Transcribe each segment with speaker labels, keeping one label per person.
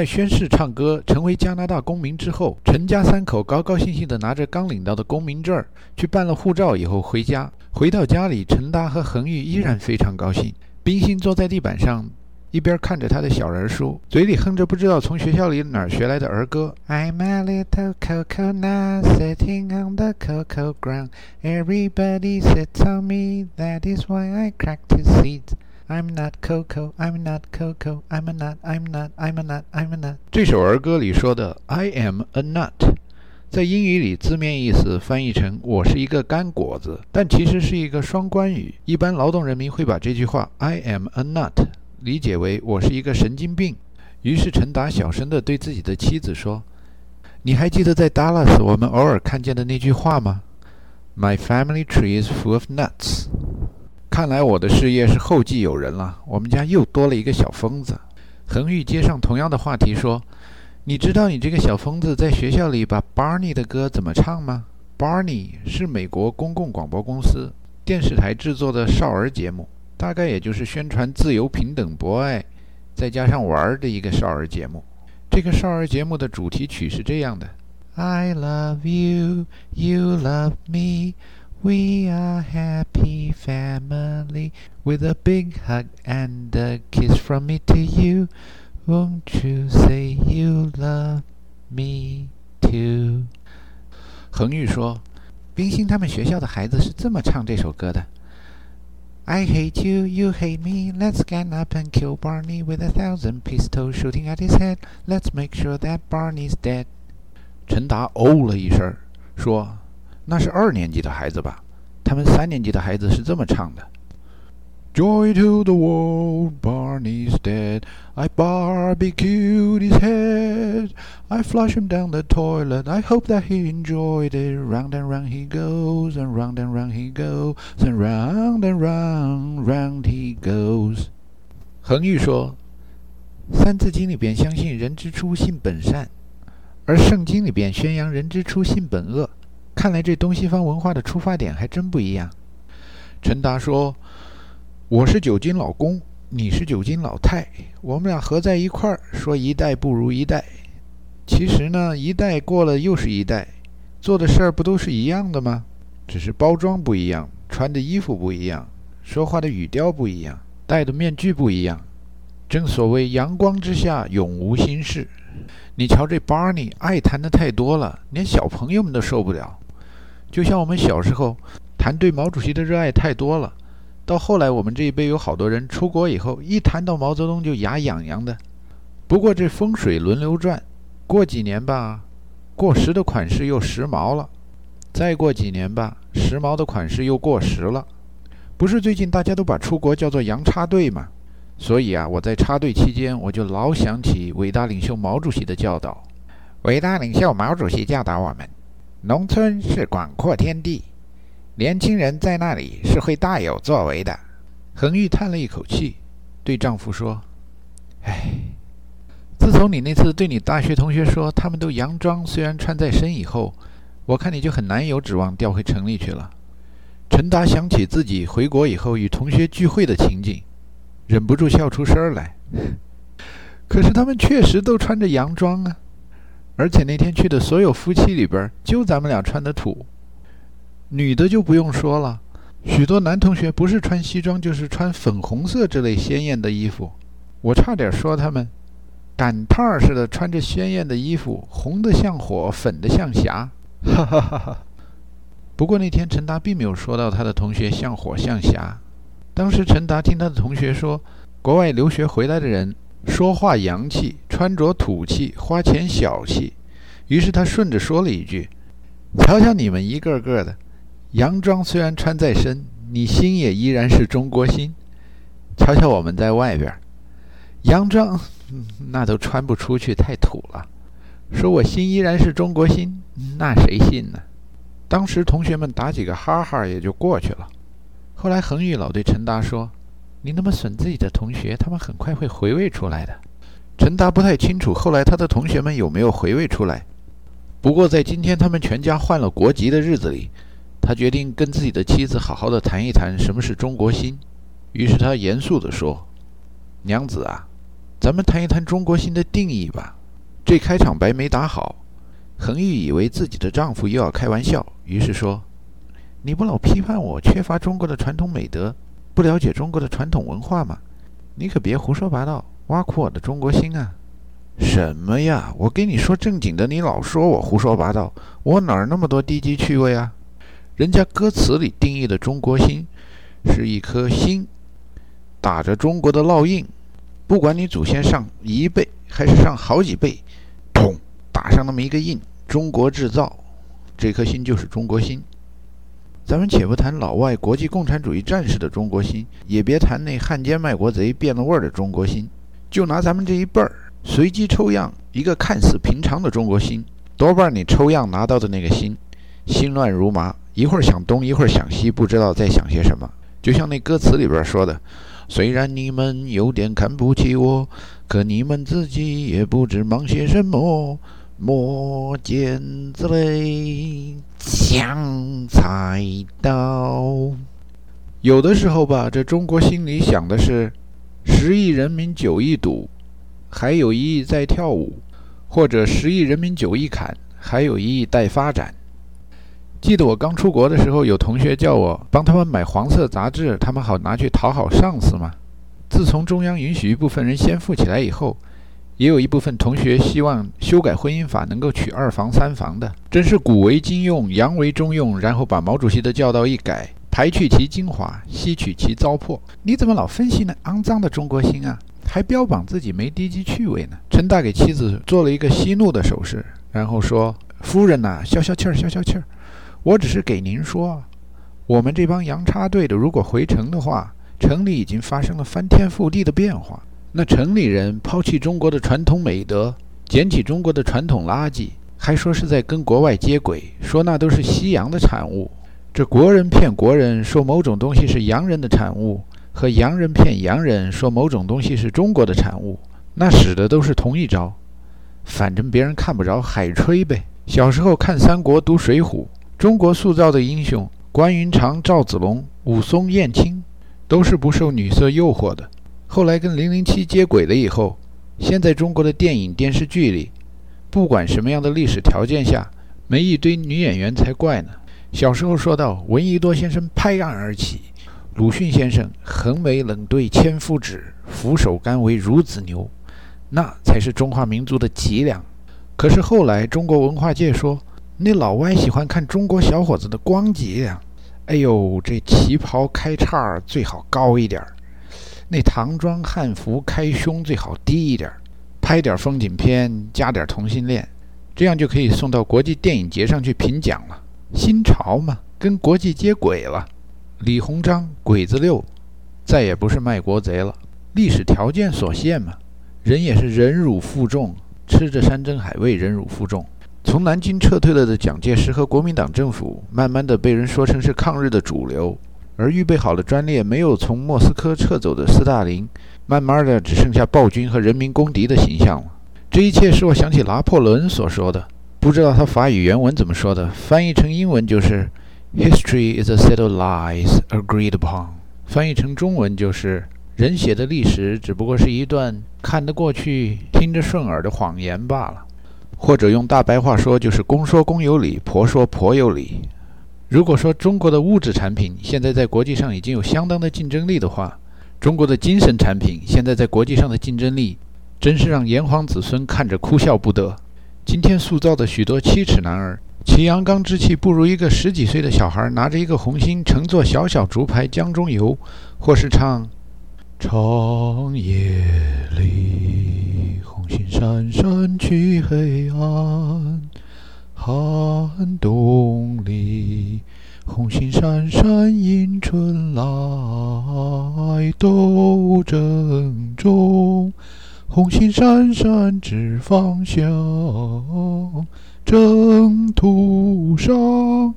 Speaker 1: 在宣誓唱歌成为加拿大公民之后，陈家三口高高兴兴地拿着刚领到的公民证儿去办了护照以后回家。回到家里，陈达和恒玉依然非常高兴。冰心坐在地板上，一边看着他的小人书，嘴里哼着不知道从学校里哪儿学来的儿歌。I'm a little coconut sitting on the cocoa ground. Everybody sits on me. That is why I cracked his seeds. I'm not coco. I'm not coco. I'm a nut. I'm not. I'm a nut. I'm a nut. 这首儿歌里说的 "I am a nut"，在英语里字面意思翻译成“我是一个干果子”，但其实是一个双关语。一般劳动人民会把这句话 "I am a nut" 理解为“我是一个神经病”。于是陈达小声地对自己的妻子说：“你还记得在 Dallas 我们偶尔看见的那句话吗？My family tree is full of nuts。”看来我的事业是后继有人了。我们家又多了一个小疯子。恒玉接上同样的话题说：“你知道你这个小疯子在学校里把 Barney 的歌怎么唱吗？Barney 是美国公共广播公司电视台制作的少儿节目，大概也就是宣传自由、平等、博爱，再加上玩儿的一个少儿节目。这个少儿节目的主题曲是这样的：I love you, you love me。” We are happy family with a big hug and a kiss from me to you. Won't you say you love me too？恒玉说：“冰心他们学校的孩子是这么唱这首歌的。” I hate you, you hate me. Let's get up and kill Barney with a thousand pistols shooting at his head. Let's make sure that Barney's dead. 陈达哦了一声，说。 那是二年级的孩子吧？他们三年级的孩子是这么唱的：Joy to the world, Barney's dead. I barbecued his head. I flush him down the toilet. I hope that he enjoyed it. Round and round he goes, and round and round he goes, and round and round, round he goes. 恒玉说，《三字经》里边相信人之初性本善，而圣经里边宣扬人之初性本恶。看来这东西方文化的出发点还真不一样。陈达说：“我是九斤老公，你是九斤老太，我们俩合在一块儿，说一代不如一代。其实呢，一代过了又是一代，做的事儿不都是一样的吗？只是包装不一样，穿的衣服不一样，说话的语调不一样，戴的面具不一样。正所谓阳光之下永无心事。你瞧这 Barney，爱谈的太多了，连小朋友们都受不了。”就像我们小时候谈对毛主席的热爱太多了，到后来我们这一辈有好多人出国以后，一谈到毛泽东就牙痒痒的。不过这风水轮流转，过几年吧，过时的款式又时髦了；再过几年吧，时髦的款式又过时了。不是最近大家都把出国叫做洋插队吗？所以啊，我在插队期间，我就老想起伟大领袖毛主席的教导。伟大领袖毛主席教导我们。农村是广阔天地，年轻人在那里是会大有作为的。恒玉叹了一口气，对丈夫说：“唉，自从你那次对你大学同学说他们都洋装虽然穿在身以后，我看你就很难有指望调回城里去了。”陈达想起自己回国以后与同学聚会的情景，忍不住笑出声来。可是他们确实都穿着洋装啊。而且那天去的所有夫妻里边，就咱们俩穿的土。女的就不用说了，许多男同学不是穿西装，就是穿粉红色这类鲜艳的衣服。我差点说他们赶趟儿似的穿着鲜艳的衣服，红的像火，粉的像霞。哈哈哈哈。不过那天陈达并没有说到他的同学像火像霞。当时陈达听他的同学说，国外留学回来的人。说话洋气，穿着土气，花钱小气。于是他顺着说了一句：“瞧瞧你们一个个的，洋装虽然穿在身，你心也依然是中国心。瞧瞧我们在外边，洋装那都穿不出去，太土了。说我心依然是中国心，那谁信呢？”当时同学们打几个哈哈也就过去了。后来恒玉老对陈达说。你那么损自己的同学，他们很快会回味出来的。陈达不太清楚后来他的同学们有没有回味出来。不过在今天他们全家换了国籍的日子里，他决定跟自己的妻子好好的谈一谈什么是中国心。于是他严肃地说：“娘子啊，咱们谈一谈中国心的定义吧。这开场白没打好，恒玉以为自己的丈夫又要开玩笑，于是说：“你不老批判我缺乏中国的传统美德，不了解中国的传统文化吗？你可别胡说八道，挖苦我的中国心啊！”什么呀？我跟你说正经的，你老说我胡说八道，我哪儿那么多低级趣味啊？人家歌词里定义的中国心，是一颗心，打着中国的烙印，不管你祖先上一辈还是上好几辈。砰！打上那么一个印，中国制造，这颗心就是中国心。咱们且不谈老外国际共产主义战士的中国心，也别谈那汉奸卖国贼变了味儿的中国心，就拿咱们这一辈儿随机抽样一个看似平常的中国心，多半你抽样拿到的那个心，心乱如麻，一会儿想东一会儿想西，不知道在想些什么。就像那歌词里边说的。虽然你们有点看不起我，可你们自己也不知忙些什么。磨剪子嘞，抢菜刀。有的时候吧，这中国心里想的是十亿人民九亿赌，还有一亿在跳舞；或者十亿人民九亿砍，还有一亿待发展。记得我刚出国的时候，有同学叫我帮他们买黄色杂志，他们好拿去讨好上司嘛。自从中央允许一部分人先富起来以后，也有一部分同学希望修改婚姻法，能够娶二房三房的。真是古为今用，洋为中用，然后把毛主席的教导一改，排去其精华，吸取其糟粕。你怎么老分析那肮脏的中国心啊？还标榜自己没低级趣味呢？陈大给妻子做了一个息怒的手势，然后说：“夫人呐，消消气儿，消消气儿。”我只是给您说，我们这帮洋插队的，如果回城的话，城里已经发生了翻天覆地的变化。那城里人抛弃中国的传统美德，捡起中国的传统垃圾，还说是在跟国外接轨，说那都是西洋的产物。这国人骗国人说某种东西是洋人的产物，和洋人骗洋人说某种东西是中国的产物，那使的都是同一招，反正别人看不着，海吹呗。小时候看三国，读水浒。中国塑造的英雄关云长、赵子龙、武松、燕青，都是不受女色诱惑的。后来跟零零七接轨了以后，现在中国的电影电视剧里，不管什么样的历史条件下，没一堆女演员才怪呢。小时候说到闻一多先生拍案而起，鲁迅先生横眉冷对千夫指，俯首甘为孺子牛，那才是中华民族的脊梁。可是后来中国文化界说。那老外喜欢看中国小伙子的光脊梁，哎呦，这旗袍开叉最好高一点儿，那唐装汉服开胸最好低一点儿，拍点风景片加点同性恋，这样就可以送到国际电影节上去评奖了。新潮嘛，跟国际接轨了。李鸿章鬼子六，再也不是卖国贼了。历史条件所限嘛，人也是忍辱负重，吃着山珍海味忍辱负重。从南京撤退了的蒋介石和国民党政府，慢慢的被人说成是抗日的主流；而预备好的专列没有从莫斯科撤走的斯大林，慢慢的只剩下暴君和人民公敌的形象了。这一切使我想起拿破仑所说的，不知道他法语原文怎么说的，翻译成英文就是：“History is a set of lies agreed upon。”翻译成中文就是：“人写的历史只不过是一段看得过去、听着顺耳的谎言罢了。”或者用大白话说，就是公说公有理，婆说婆有理。如果说中国的物质产品现在在国际上已经有相当的竞争力的话，中国的精神产品现在在国际上的竞争力，真是让炎黄子孙看着哭笑不得。今天塑造的许多七尺男儿，其阳刚之气不如一个十几岁的小孩拿着一个红心，乘坐小小竹排江中游，或是唱长夜里。红星闪闪去黑暗，寒冬里，红星闪闪迎春来。斗争中，红星闪闪指方向。征途上，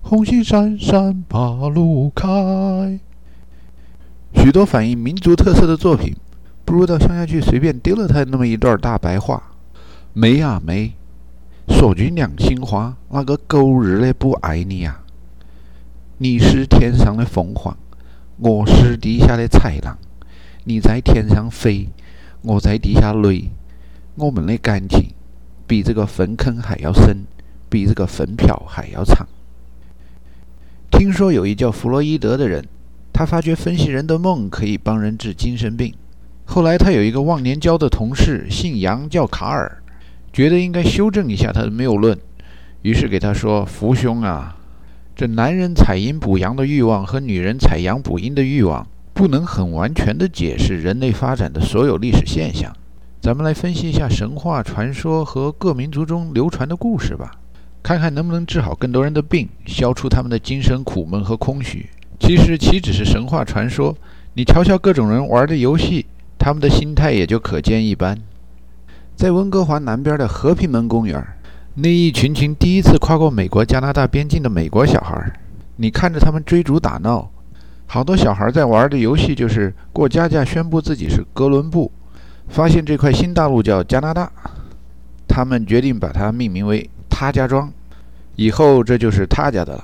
Speaker 1: 红星闪闪把路开。许多反映民族特色的作品。不如到乡下去随便丢了他那么一段大白话，没啊没，说句良心话，那个狗日的不爱你呀！你是天上的凤凰，我是地下的豺狼。你在天上飞，我在地下累。我们的感情比这个粪坑还要深，比这个粪瓢还要长。听说有一叫弗洛伊德的人，他发觉分析人的梦可以帮人治精神病。后来他有一个忘年交的同事，姓杨，叫卡尔，觉得应该修正一下他的谬论，于是给他说：“福兄啊，这男人采阴补阳的欲望和女人采阳补阴的欲望，不能很完全的解释人类发展的所有历史现象。咱们来分析一下神话传说和各民族中流传的故事吧。”看看能不能治好更多人的病，消除他们的精神苦闷和空虚。其实岂止是神话传说？你瞧瞧各种人玩的游戏，他们的心态也就可见一斑。在温哥华南边的和平门公园，那一群群第一次跨过美国加拿大边境的美国小孩，你看着他们追逐打闹，好多小孩在玩的游戏就是过家家宣布自己是哥伦布，发现这块新大陆叫加拿大，他们决定把它命名为。他家庄，以后这就是他家的了。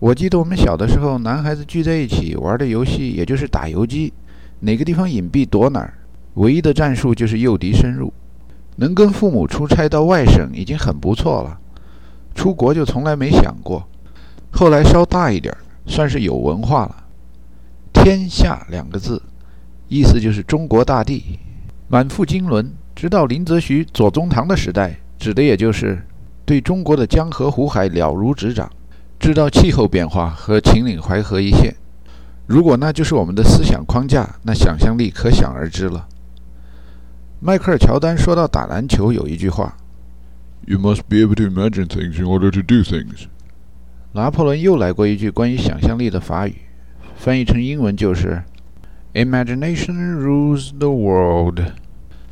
Speaker 1: 我记得我们小的时候，男孩子聚在一起玩的游戏，也就是打游击，哪个地方隐蔽躲哪儿。唯一的战术就是诱敌深入。能跟父母出差到外省已经很不错了，出国就从来没想过。后来稍大一点，算是有文化了。天下两个字，意思就是中国大地，满腹经纶。直到林则徐、左宗棠的时代，指的也就是。对中国的江河湖海了如指掌，知道气候变化和秦岭淮河一线。如果那就是我们的思想框架，那想象力可想而知了。迈克尔·乔丹说到打篮球有一句话
Speaker 2: ：“You must be able to imagine things in order to do things。”
Speaker 1: 拿破仑又来过一句关于想象力的法语，翻译成英文就是：“Imagination rules the world。”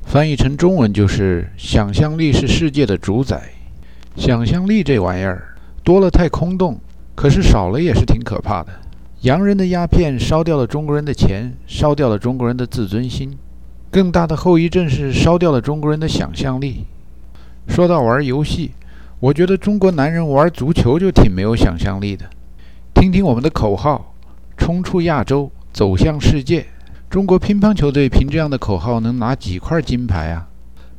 Speaker 1: 翻译成中文就是：“想象力是世界的主宰。”想象力这玩意儿多了太空洞，可是少了也是挺可怕的。洋人的鸦片烧掉了中国人的钱，烧掉了中国人的自尊心，更大的后遗症是烧掉了中国人的想象力。说到玩游戏，我觉得中国男人玩足球就挺没有想象力的。听听我们的口号：冲出亚洲，走向世界。中国乒乓球队凭这样的口号能拿几块金牌啊？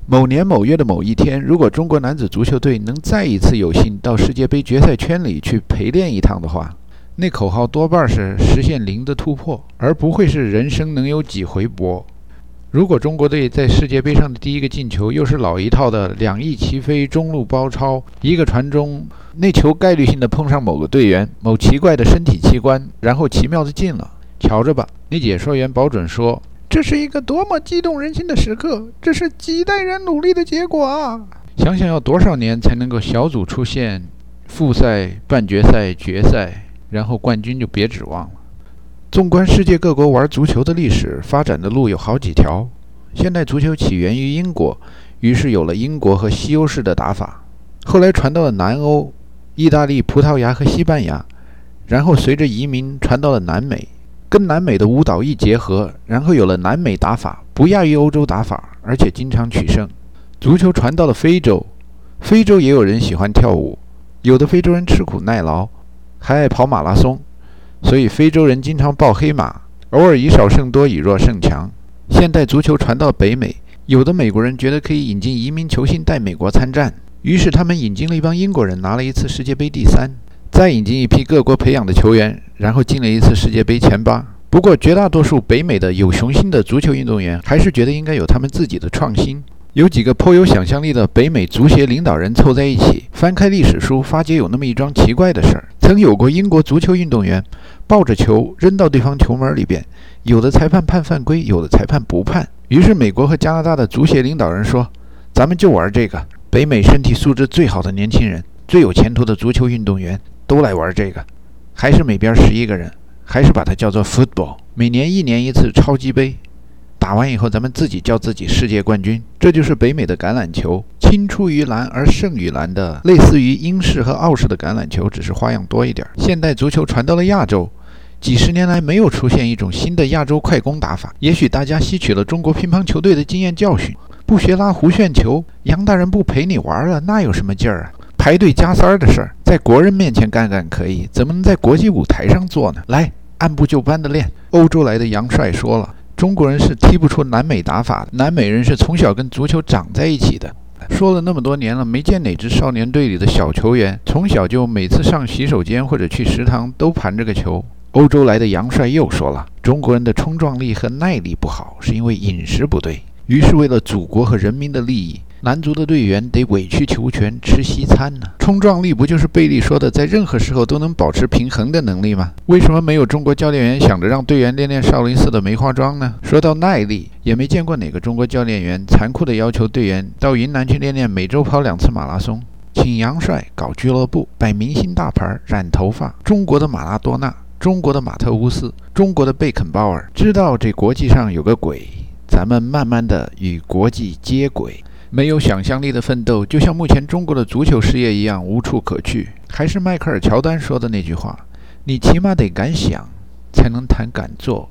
Speaker 1: 某年某月的某一天，如果中国男子足球队能再一次有幸到世界杯决赛圈里去陪练一趟的话，那口号多半是实现零的突破，而不会是人生能有几回搏。如果中国队在世界杯上的第一个进球又是老一套的两翼齐飞、中路包抄，一个传中，那球概率性的碰上某个队员某奇怪的身体器官，然后奇妙的进了，瞧着吧。那解说员保准说。这是一个多么激动人心的时刻！这是几代人努力的结果啊！想想要多少年才能够小组出线，复赛、半决赛、决赛，然后冠军就别指望了。纵观世界各国玩足球的历史，发展的路有好几条。现代足球起源于英国，于是有了英国和西欧式的打法。后来传到了南欧，意大利、葡萄牙和西班牙，然后随着移民传到了南美。跟南美的舞蹈一结合，然后有了南美打法，不亚于欧洲打法，而且经常取胜。足球传到了非洲，非洲也有人喜欢跳舞，有的非洲人吃苦耐劳，还爱跑马拉松，所以非洲人经常抱黑马，偶尔以少胜多，以弱胜强。现代足球传到北美，有的美国人觉得可以引进移民球星带美国参战，于是他们引进了一帮英国人，拿了一次世界杯第三。再引进一批各国培养的球员，然后进了一次世界杯前八。不过，绝大多数北美的有雄心的足球运动员还是觉得应该有他们自己的创新。有几个颇有想象力的北美足协领导人凑在一起，翻开历史书，发觉有那么一桩奇怪的事儿：曾有过英国足球运动员抱着球扔到对方球门里边，有的裁判判犯规，有的裁判不判。于是，美国和加拿大的足协领导人说：“咱们就玩这个，北美身体素质最好的年轻人，最有前途的足球运动员。”都来玩这个，还是每边十一个人，还是把它叫做 football。每年一年一次超级杯，打完以后咱们自己叫自己世界冠军。这就是北美的橄榄球，青出于蓝而胜于蓝的，类似于英式和澳式的橄榄球，只是花样多一点。现代足球传到了亚洲，几十年来没有出现一种新的亚洲快攻打法。也许大家吸取了中国乒乓球队的经验教训，不学拉弧旋球，杨大人不陪你玩了，那有什么劲儿啊？排队加塞儿的事儿，在国人面前干干可以，怎么能在国际舞台上做呢？来，按部就班的练。欧洲来的杨帅说了，中国人是踢不出南美打法的，南美人是从小跟足球长在一起的。说了那么多年了，没见哪支少年队里的小球员从小就每次上洗手间或者去食堂都盘着个球。欧洲来的杨帅又说了，中国人的冲撞力和耐力不好，是因为饮食不对。于是为了祖国和人民的利益，男足的队员得委曲求全吃西餐呢。冲撞力不就是贝利说的，在任何时候都能保持平衡的能力吗？为什么没有中国教练员想着让队员练练少林寺的梅花桩呢？说到耐力，也没见过哪个中国教练员残酷地要求队员到云南去练练，每周跑两次马拉松。请杨帅搞俱乐部，摆明星大牌，染头发，中国的马拉多纳，中国的马特乌斯，中国的贝肯鲍尔，知道这国际上有个鬼。咱们慢慢的与国际接轨，没有想象力的奋斗，就像目前中国的足球事业一样无处可去。还是迈克尔乔丹说的那句话：“你起码得敢想，才能谈敢做。”